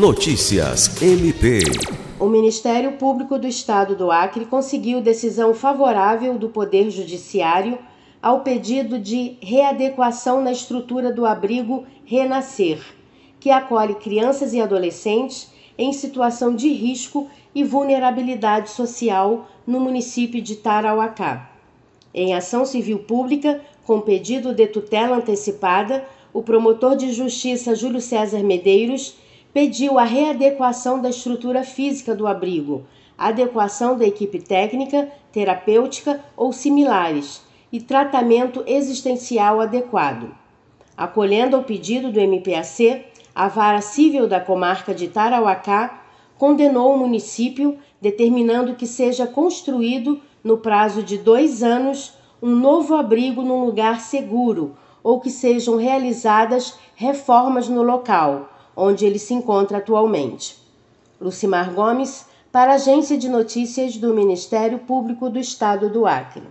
Notícias MP. O Ministério Público do Estado do Acre conseguiu decisão favorável do Poder Judiciário ao pedido de readequação na estrutura do abrigo Renascer, que acolhe crianças e adolescentes em situação de risco e vulnerabilidade social no município de Tarauacá. Em ação civil pública, com pedido de tutela antecipada, o promotor de justiça Júlio César Medeiros pediu a readequação da estrutura física do abrigo, adequação da equipe técnica, terapêutica ou similares e tratamento existencial adequado. Acolhendo ao pedido do MPAC, a Vara Civil da Comarca de Tarauacá condenou o município, determinando que seja construído, no prazo de dois anos, um novo abrigo num lugar seguro ou que sejam realizadas reformas no local onde ele se encontra atualmente. Lucimar Gomes, para a Agência de Notícias do Ministério Público do Estado do Acre.